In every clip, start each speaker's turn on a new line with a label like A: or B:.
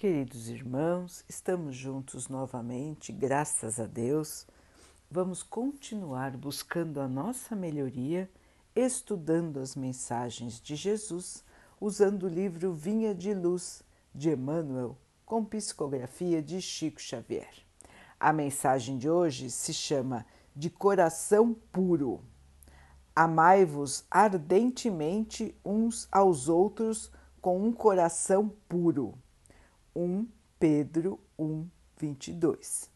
A: Queridos irmãos, estamos juntos novamente, graças a Deus. Vamos continuar buscando a nossa melhoria, estudando as mensagens de Jesus, usando o livro Vinha de Luz de Emmanuel, com psicografia de Chico Xavier. A mensagem de hoje se chama De Coração Puro. Amai-vos ardentemente uns aos outros com um coração puro 1 Pedro 1, 22.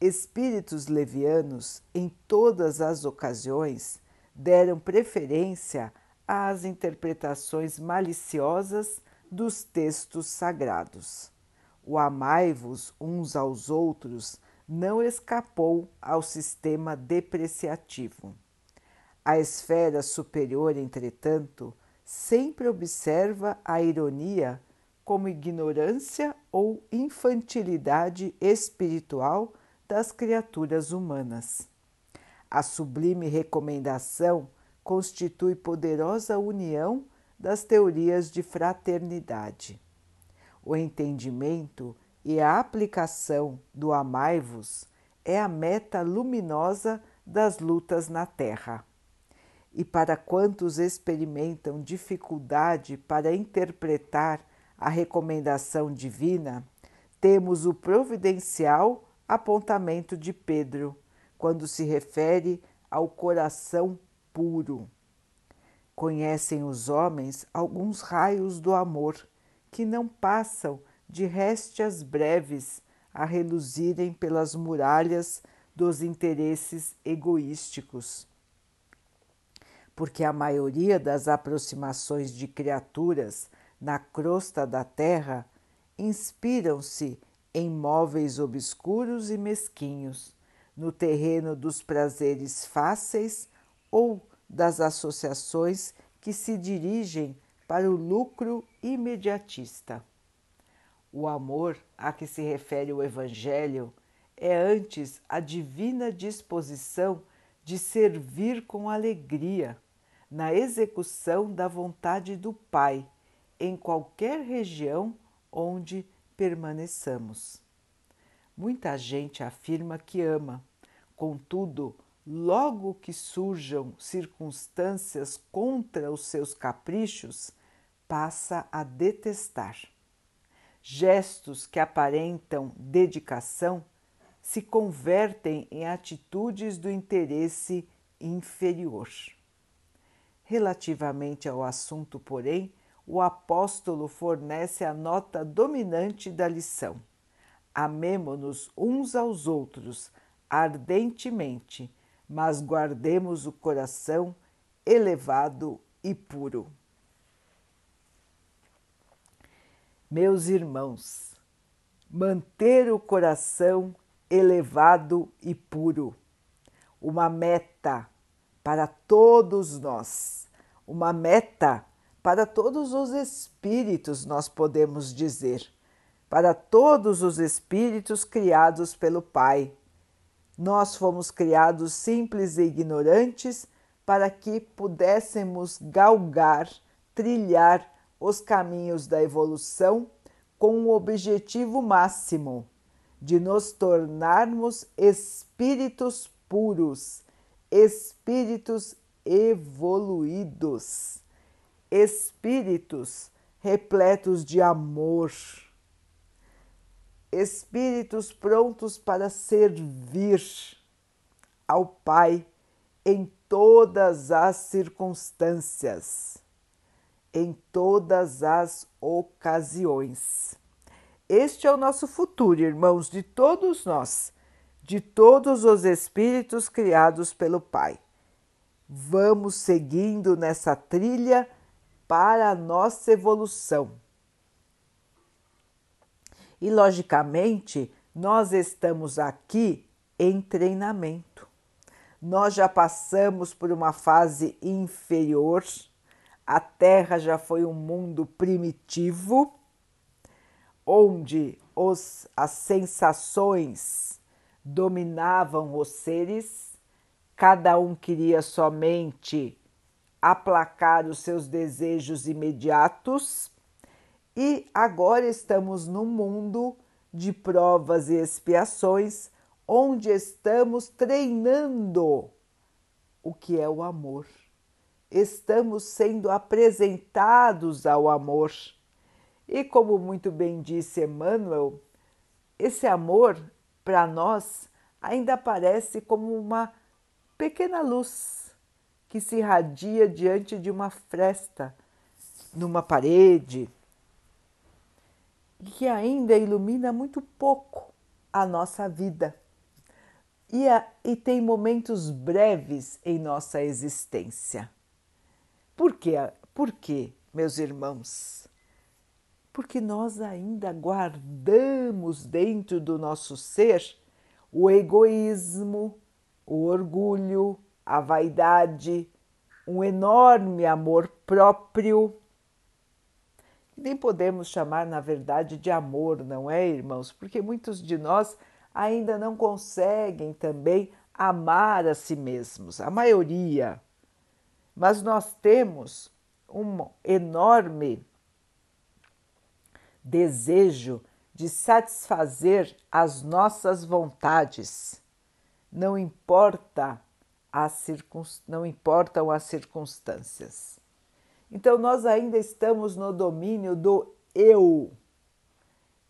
A: Espíritos levianos, em todas as ocasiões, deram preferência às interpretações maliciosas dos textos sagrados. O amai-vos uns aos outros não escapou ao sistema depreciativo. A esfera superior, entretanto, sempre observa a ironia como ignorância ou infantilidade espiritual das criaturas humanas. A sublime recomendação constitui poderosa união das teorias de fraternidade. O entendimento e a aplicação do amai-vos é a meta luminosa das lutas na Terra. E para quantos experimentam dificuldade para interpretar a recomendação divina, temos o providencial apontamento de Pedro, quando se refere ao coração puro. Conhecem os homens alguns raios do amor que não passam de réstias breves a reluzirem pelas muralhas dos interesses egoísticos. Porque a maioria das aproximações de criaturas na crosta da terra inspiram-se em móveis obscuros e mesquinhos, no terreno dos prazeres fáceis ou das associações que se dirigem para o lucro imediatista. O amor a que se refere o Evangelho é antes a divina disposição de servir com alegria na execução da vontade do Pai em qualquer região onde permaneçamos. Muita gente afirma que ama, contudo, logo que surjam circunstâncias contra os seus caprichos, passa a detestar. Gestos que aparentam dedicação se convertem em atitudes do interesse inferior. Relativamente ao assunto, porém, o apóstolo fornece a nota dominante da lição. Amemo-nos uns aos outros ardentemente, mas guardemos o coração elevado e puro. Meus irmãos, manter o coração elevado e puro, uma meta para todos nós, uma meta para todos os espíritos, nós podemos dizer, para todos os espíritos criados pelo Pai. Nós fomos criados simples e ignorantes para que pudéssemos galgar, trilhar os caminhos da evolução com o objetivo máximo de nos tornarmos espíritos puros, espíritos evoluídos espíritos repletos de amor, espíritos prontos para servir ao Pai em todas as circunstâncias, em todas as ocasiões. Este é o nosso futuro, irmãos, de todos nós, de todos os espíritos criados pelo Pai. Vamos seguindo nessa trilha para a nossa evolução. E, logicamente, nós estamos aqui em treinamento. Nós já passamos por uma fase inferior, a Terra já foi um mundo primitivo, onde os, as sensações dominavam os seres, cada um queria somente aplacar os seus desejos imediatos E agora estamos num mundo de provas e expiações, onde estamos treinando o que é o amor. Estamos sendo apresentados ao amor. E como muito bem disse Emmanuel, esse amor para nós ainda aparece como uma pequena luz que se irradia diante de uma fresta, numa parede, e que ainda ilumina muito pouco a nossa vida. E, a, e tem momentos breves em nossa existência. Por quê? Por quê, meus irmãos? Porque nós ainda guardamos dentro do nosso ser o egoísmo, o orgulho, a vaidade, um enorme amor próprio. Nem podemos chamar, na verdade, de amor, não é, irmãos? Porque muitos de nós ainda não conseguem também amar a si mesmos, a maioria. Mas nós temos um enorme desejo de satisfazer as nossas vontades. Não importa as circun... não importam as circunstâncias. Então nós ainda estamos no domínio do eu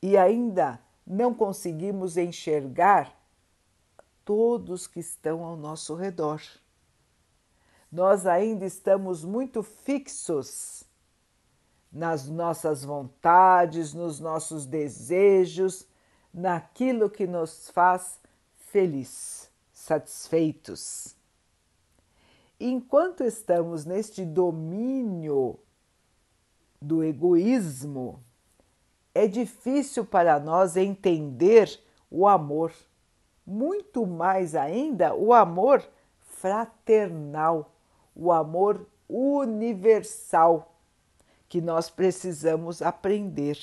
A: e ainda não conseguimos enxergar todos que estão ao nosso redor. Nós ainda estamos muito fixos nas nossas vontades, nos nossos desejos, naquilo que nos faz feliz, satisfeitos. Enquanto estamos neste domínio do egoísmo, é difícil para nós entender o amor, muito mais ainda o amor fraternal, o amor universal que nós precisamos aprender,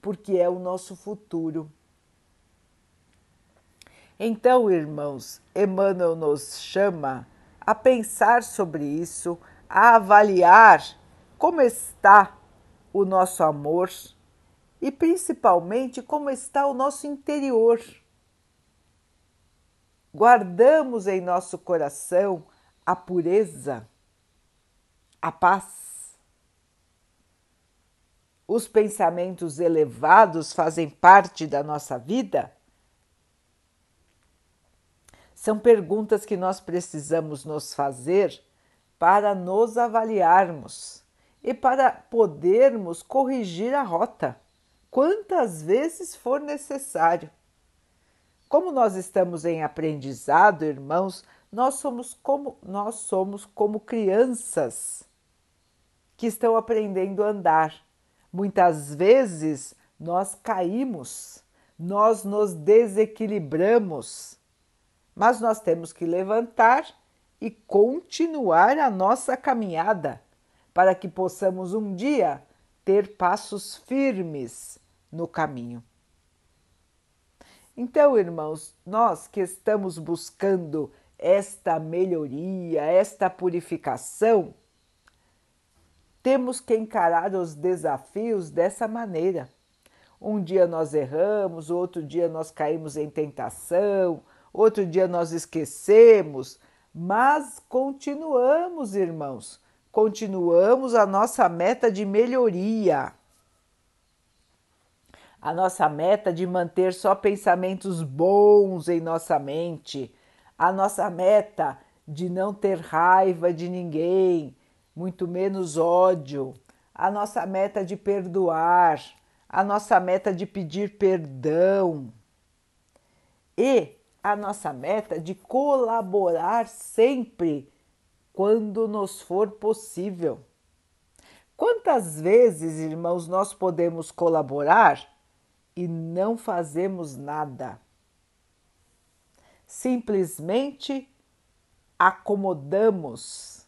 A: porque é o nosso futuro. Então, irmãos, Emmanuel nos chama a pensar sobre isso, a avaliar como está o nosso amor e principalmente como está o nosso interior. Guardamos em nosso coração a pureza, a paz. Os pensamentos elevados fazem parte da nossa vida? São perguntas que nós precisamos nos fazer para nos avaliarmos e para podermos corrigir a rota quantas vezes for necessário. Como nós estamos em aprendizado, irmãos, nós somos como nós somos como crianças que estão aprendendo a andar. Muitas vezes nós caímos, nós nos desequilibramos, mas nós temos que levantar e continuar a nossa caminhada para que possamos um dia ter passos firmes no caminho. Então, irmãos, nós que estamos buscando esta melhoria, esta purificação, temos que encarar os desafios dessa maneira. Um dia nós erramos, outro dia nós caímos em tentação, outro dia nós esquecemos, mas continuamos, irmãos, continuamos a nossa meta de melhoria. A nossa meta de manter só pensamentos bons em nossa mente, a nossa meta de não ter raiva de ninguém, muito menos ódio, a nossa meta de perdoar, a nossa meta de pedir perdão. E a nossa meta de colaborar sempre quando nos for possível. Quantas vezes, irmãos, nós podemos colaborar e não fazemos nada. Simplesmente acomodamos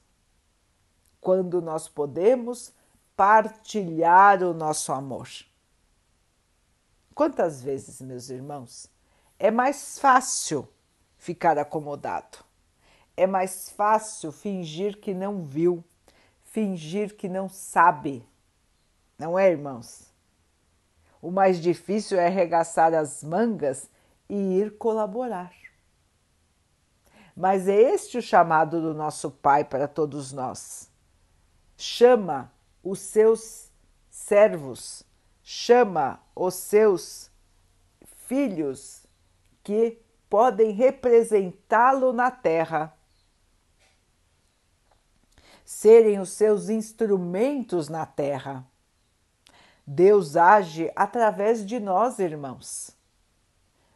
A: quando nós podemos partilhar o nosso amor. Quantas vezes, meus irmãos, é mais fácil ficar acomodado, é mais fácil fingir que não viu, fingir que não sabe Não é, irmãos? O mais difícil é arregaçar as mangas e ir colaborar. Mas é este o chamado do nosso Pai para todos nós. Chama os seus servos, chama os seus filhos que podem representá-lo na terra, serem os seus instrumentos na terra. Deus age através de nós, irmãos.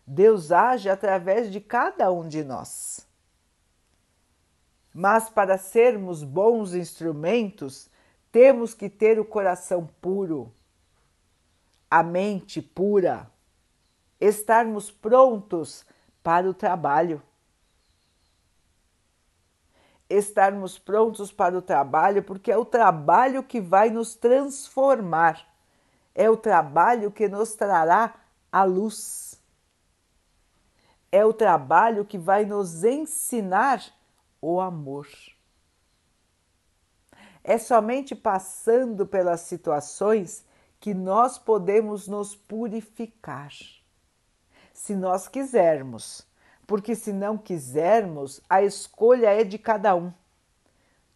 A: Deus age através de cada um de nós. Mas para sermos bons instrumentos, temos que ter o coração puro, a mente pura, estarmos prontos para o trabalho. Estarmos prontos para o trabalho, porque é o trabalho que vai nos transformar é o trabalho que nos trará a luz. É o trabalho que vai nos ensinar o amor. É somente passando pelas situações que nós podemos nos purificar. Se nós quisermos, porque se não quisermos, a escolha é de cada um.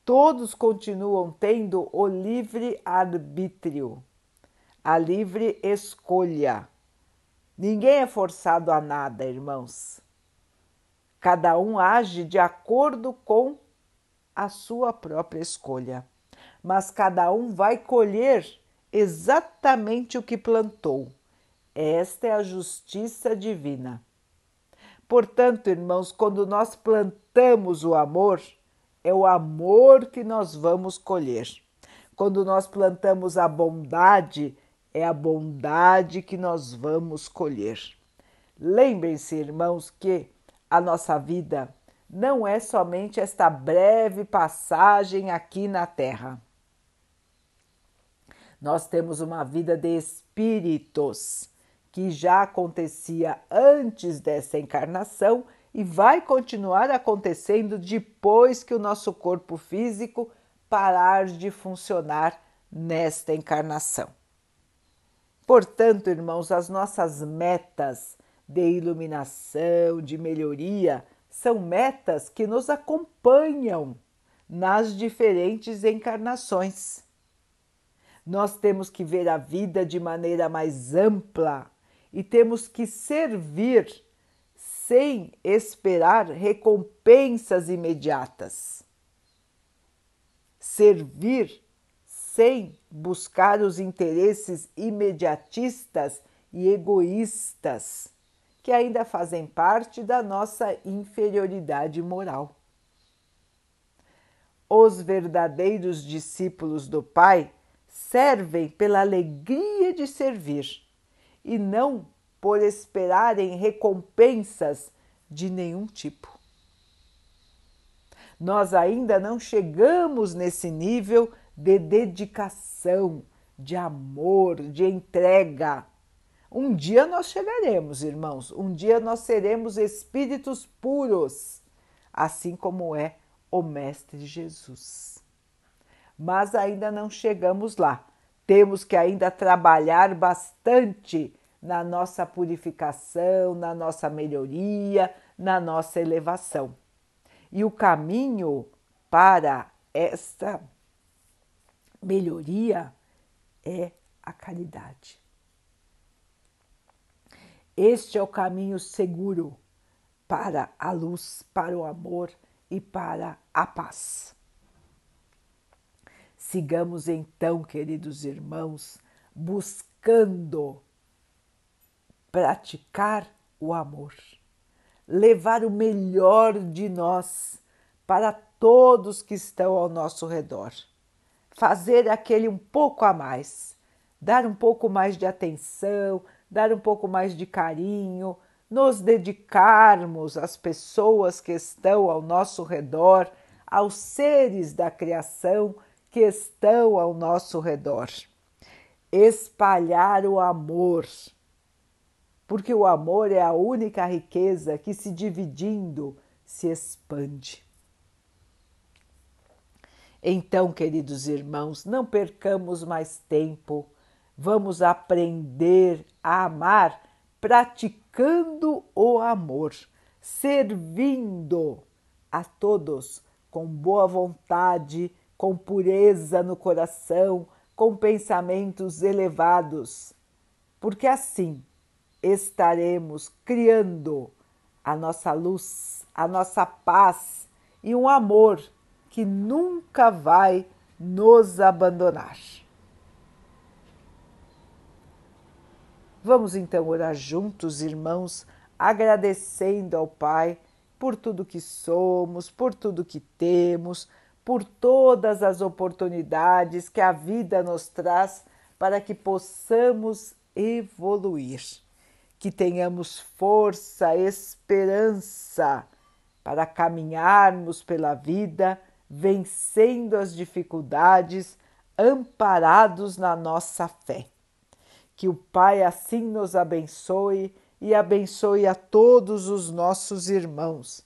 A: Todos continuam tendo o livre arbítrio a livre escolha. Ninguém é forçado a nada, irmãos. Cada um age de acordo com a sua própria escolha, mas cada um vai colher exatamente o que plantou. Esta é a justiça divina. Portanto, irmãos, quando nós plantamos o amor, é o amor que nós vamos colher. Quando nós plantamos a bondade, é a bondade que nós vamos colher. Lembrem-se, irmãos, que a nossa vida não é somente esta breve passagem aqui na Terra. Nós temos uma vida de espíritos que já acontecia antes dessa encarnação e vai continuar acontecendo depois que o nosso corpo físico parar de funcionar nesta encarnação. Portanto, irmãos, as nossas metas de iluminação, de melhoria, são metas que nos acompanham nas diferentes encarnações. Nós temos que ver a vida de maneira mais ampla e temos que servir sem esperar recompensas imediatas. Servir sem buscar os interesses imediatistas e egoístas que ainda fazem parte da nossa inferioridade moral. Os verdadeiros discípulos do Pai servem pela alegria de servir e não por esperarem recompensas de nenhum tipo. Nós ainda não chegamos nesse nível de dedicação, de amor, de entrega. Um dia nós chegaremos, irmãos, um dia nós seremos espíritos puros, assim como é o Mestre Jesus. Mas ainda não chegamos lá. Temos que ainda trabalhar bastante na nossa purificação, na nossa melhoria, na nossa elevação. E o caminho para esta melhoria é a caridade. Este é o caminho seguro para a luz, para o amor e para a paz. Sigamos então, queridos irmãos, buscando praticar o amor, levar o melhor de nós para todos que estão ao nosso redor fazer aquele um pouco a mais, dar um pouco mais de atenção, dar um pouco mais de carinho, nos dedicarmos às pessoas que estão ao nosso redor, aos seres da criação que estão ao nosso redor. Espalhar o amor, porque o amor é a única riqueza que, se dividindo, se expande. Então, queridos irmãos, não percamos mais tempo Vamos aprender a amar praticando o amor, servindo a todos com boa vontade, com pureza no coração, com pensamentos elevados, porque assim estaremos criando a nossa luz, a nossa paz e um amor que nunca vai nos abandonar. Vamos então orar juntos, irmãos, agradecendo ao Pai por tudo que somos, por tudo que temos, por todas as oportunidades que a vida nos traz para que possamos evoluir, que tenhamos força, esperança para caminharmos pela vida, vencendo as dificuldades, amparados na nossa fé. Que o Pai assim nos abençoe e abençoe a todos os nossos irmãos.